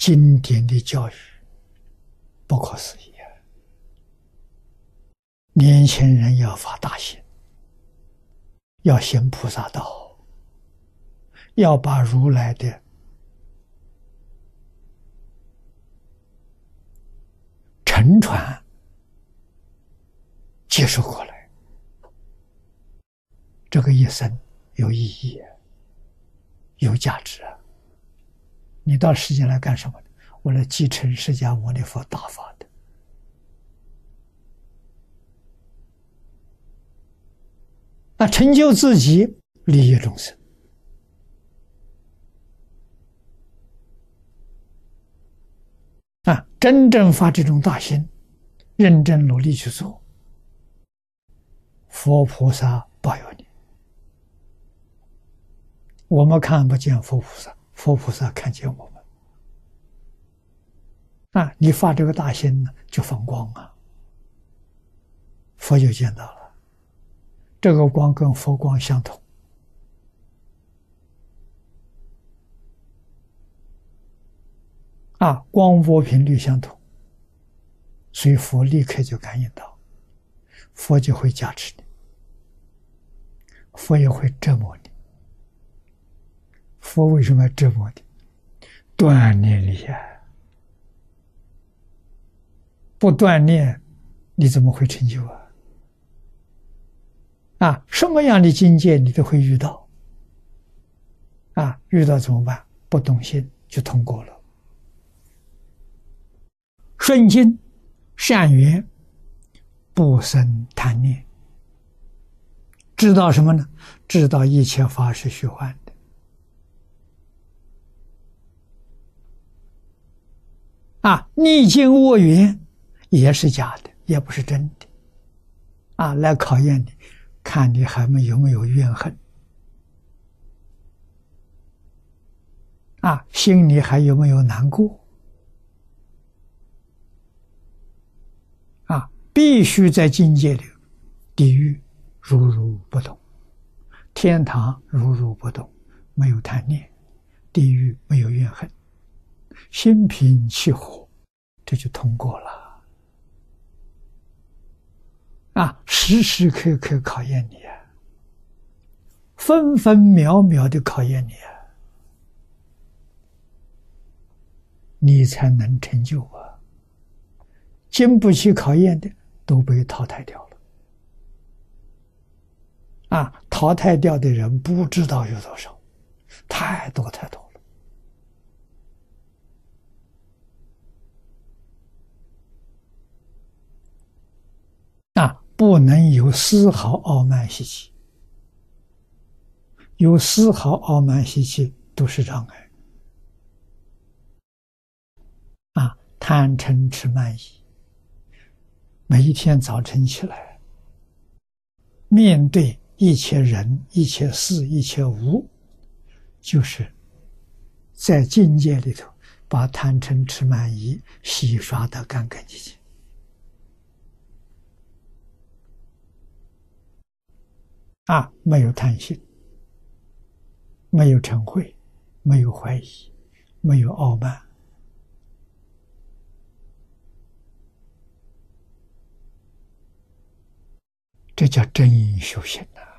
经典的教育，不可思议啊！年轻人要发大心，要行菩萨道，要把如来的沉船接受过来，这个一生有意义，有价值啊！你到世间来干什么？为了继承释迦牟尼佛大法的那成就自己，利益众生啊！真正发这种大心，认真努力去做，佛菩萨保佑你。我们看不见佛菩萨。佛菩萨看见我们啊！你发这个大心呢，就放光啊，佛就见到了。这个光跟佛光相同啊，光波频率相同，所以佛立刻就感应到，佛就会加持你，佛也会折磨你。佛为什么要折磨你？锻炼你呀！不锻炼，你怎么会成就啊？啊，什么样的境界你都会遇到。啊，遇到怎么办？不动心就通过了。顺境善缘，不生贪念。知道什么呢？知道一切法是虚幻。啊，逆境卧云也是假的，也不是真的。啊，来考验你，看你还没有没有怨恨，啊，心里还有没有难过？啊，必须在境界里，地狱如如不动，天堂如如不动，没有贪念，地狱没有怨恨。心平气和，这就通过了。啊，时时刻刻考验你啊，分分秒秒的考验你啊，你才能成就啊。经不起考验的都被淘汰掉了。啊，淘汰掉的人不知道有多少，太多太多。不能有丝毫傲慢习气，有丝毫傲慢习气都是障碍。啊，贪嗔痴慢疑，每一天早晨起来，面对一切人、一切事、一切物，就是在境界里头把贪嗔痴慢疑洗刷的干干净净。啊，没有贪心，没有嗔恚，没有怀疑，没有傲慢，这叫真修行呐。